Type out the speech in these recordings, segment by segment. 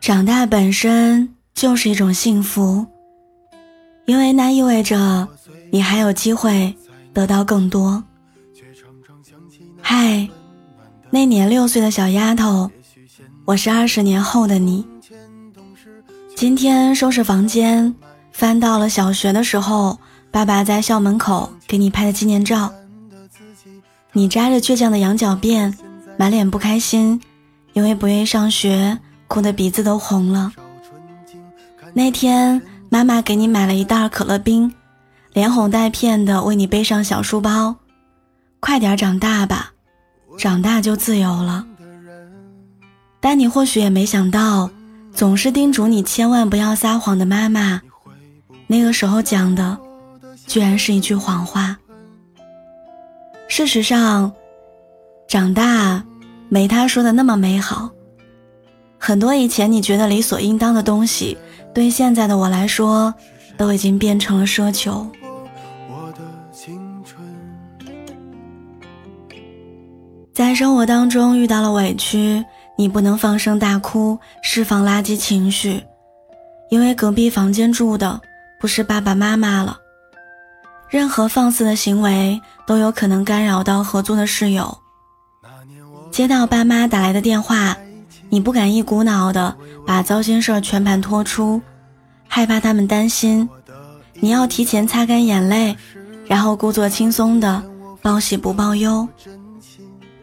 长大本身就是一种幸福，因为那意味着你还有机会得到更多。嗨，那年六岁的小丫头，我是二十年后的你。今天收拾房间，翻到了小学的时候，爸爸在校门口给你拍的纪念照。你扎着倔强的羊角辫，满脸不开心，因为不愿意上学，哭得鼻子都红了。那天，妈妈给你买了一袋可乐冰，连哄带骗的为你背上小书包。快点长大吧，长大就自由了。但你或许也没想到，总是叮嘱你千万不要撒谎的妈妈，那个时候讲的，居然是一句谎话。事实上，长大没他说的那么美好。很多以前你觉得理所应当的东西，对现在的我来说，都已经变成了奢求。在生活当中遇到了委屈，你不能放声大哭，释放垃圾情绪，因为隔壁房间住的不是爸爸妈妈了。任何放肆的行为都有可能干扰到合租的室友。接到爸妈打来的电话，你不敢一股脑的把糟心事儿全盘托出，害怕他们担心。你要提前擦干眼泪，然后故作轻松的报喜不报忧。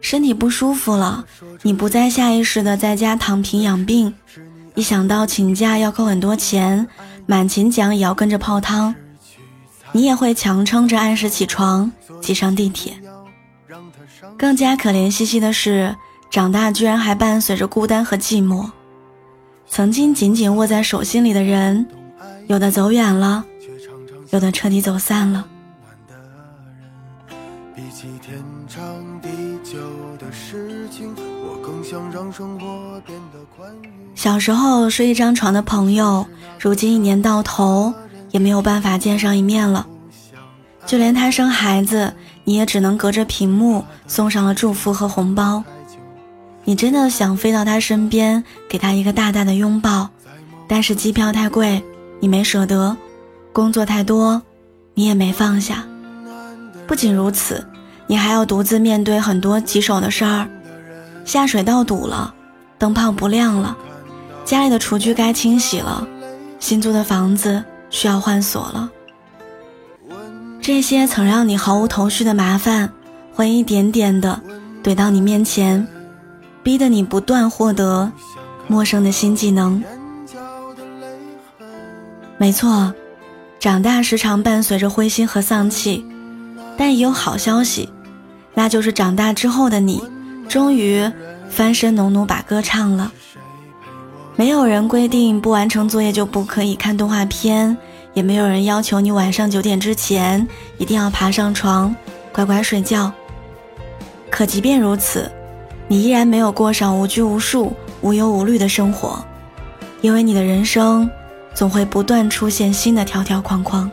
身体不舒服了，你不再下意识的在家躺平养病，一想到请假要扣很多钱，满勤奖也要跟着泡汤。你也会强撑着按时起床，挤上地铁。更加可怜兮兮的是，长大居然还伴随着孤单和寂寞。曾经紧紧握在手心里的人，有的走远了，有的彻底走散了。小时候睡一张床的朋友，如今一年到头。也没有办法见上一面了，就连他生孩子，你也只能隔着屏幕送上了祝福和红包。你真的想飞到他身边，给他一个大大的拥抱，但是机票太贵，你没舍得；工作太多，你也没放下。不仅如此，你还要独自面对很多棘手的事儿：下水道堵了，灯泡不亮了，家里的厨具该清洗了，新租的房子。需要换锁了。这些曾让你毫无头绪的麻烦，会一点点的怼到你面前，逼得你不断获得陌生的新技能。没错，长大时常伴随着灰心和丧气，但也有好消息，那就是长大之后的你，终于翻身农奴把歌唱了。没有人规定不完成作业就不可以看动画片，也没有人要求你晚上九点之前一定要爬上床，乖乖睡觉。可即便如此，你依然没有过上无拘无束、无忧无虑的生活，因为你的人生总会不断出现新的条条框框。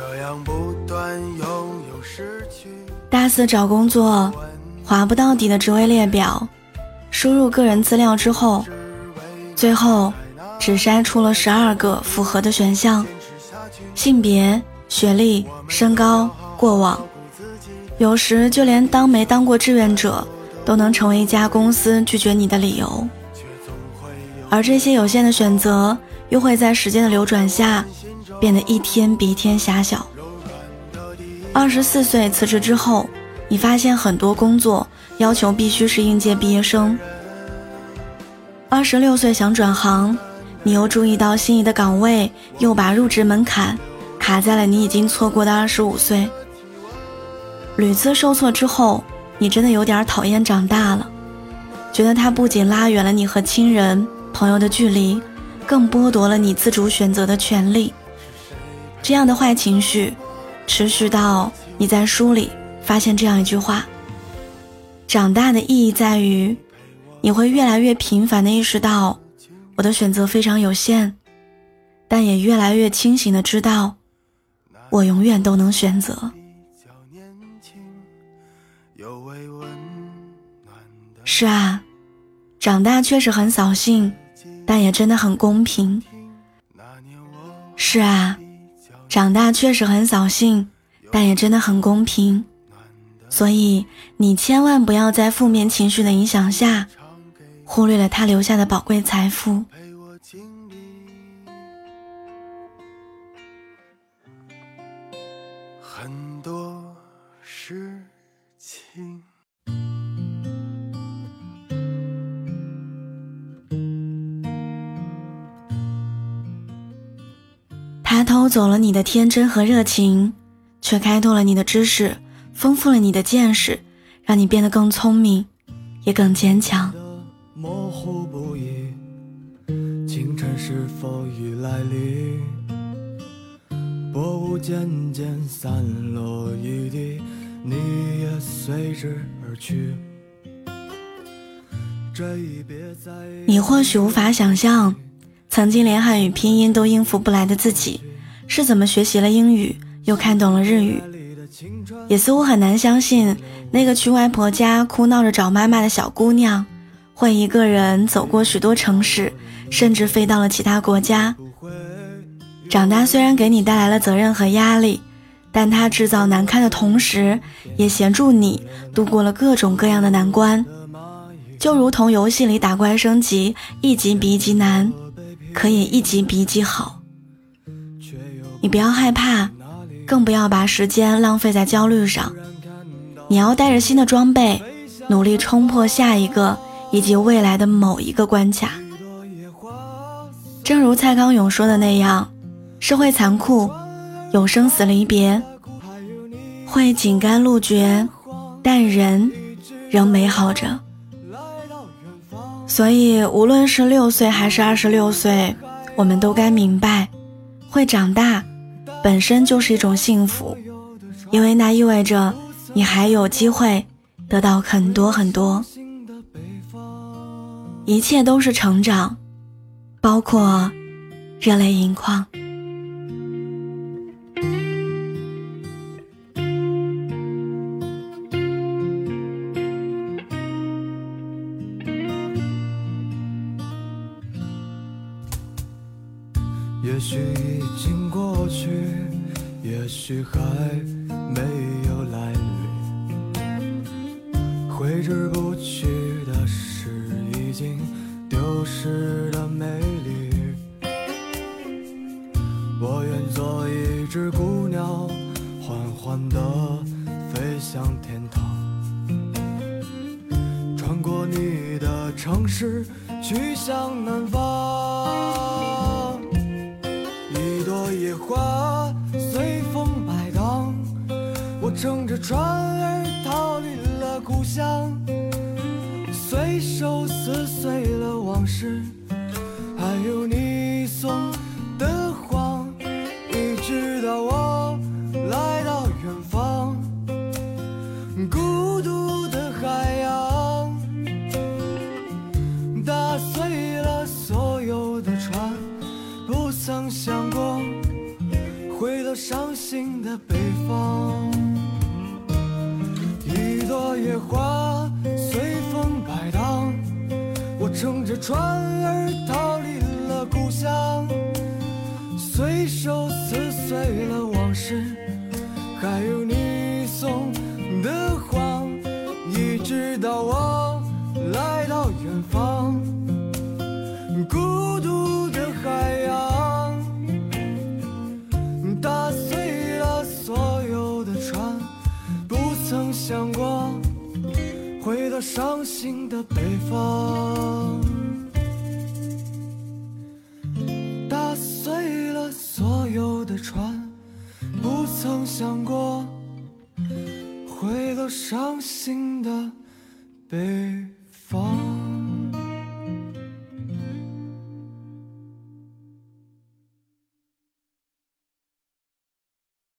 这样不断拥有失去大四找工作，划不到底的职位列表，输入个人资料之后，最后只筛出了十二个符合的选项，性别、学历、身高、过往，有时就连当没当过志愿者，都能成为一家公司拒绝你的理由。而这些有限的选择，又会在时间的流转下，变得一天比一天狭小。二十四岁辞职之后，你发现很多工作要求必须是应届毕业生。二十六岁想转行，你又注意到心仪的岗位又把入职门槛卡在了你已经错过的二十五岁。屡次受挫之后，你真的有点讨厌长大了，觉得它不仅拉远了你和亲人、朋友的距离，更剥夺了你自主选择的权利。这样的坏情绪，持续到你在书里发现这样一句话：长大的意义在于。你会越来越频繁的意识到，我的选择非常有限，但也越来越清醒的知道，我永远都能选择。是啊，长大确实很扫兴，但也真的很公平。是啊，长大确实很扫兴，但也真的很公平。所以你千万不要在负面情绪的影响下。忽略了他留下的宝贵财富。偷走了你的天真和热情，却开拓了你的知识，丰富了你的见识，让你变得更聪明，也更坚强。模糊不已，清晨是否已来临？薄雾渐渐散落一地，你也随之而去。这一别在你或许无法想象，曾经连汉语拼音都应付不来的自己，是怎么学习了英语，又看懂了日语。也似乎很难相信，那个去外婆家哭闹着找妈妈的小姑娘。会一个人走过许多城市，甚至飞到了其他国家。长大虽然给你带来了责任和压力，但它制造难堪的同时，也协助你度过了各种各样的难关。就如同游戏里打怪升级，一级比一级难，可也一级比一级好。你不要害怕，更不要把时间浪费在焦虑上。你要带着新的装备，努力冲破下一个。以及未来的某一个关卡，正如蔡康永说的那样，社会残酷，有生死离别，会井干路绝，但人仍美好着。所以，无论是六岁还是二十六岁，我们都该明白，会长大本身就是一种幸福，因为那意味着你还有机会得到很多很多。一切都是成长，包括热泪盈眶。也许还没有来临，挥之不去的是。已经丢失的美丽，我愿做一只孤鸟，缓缓地飞向天堂，穿过你的城市，去向南方。乘着船儿逃离了故乡。随手撕碎了往事，还有你送的谎，一直到我来到远方，孤独的海洋，打碎了所有的船，不曾想过回到伤心的北方，朵野花随风摆荡，我。乘着船儿逃离了故乡，随手撕碎了往事，还有你送的谎，一直到我来到远方，伤心的北方。打碎了所有的船不曾想过回到伤心的北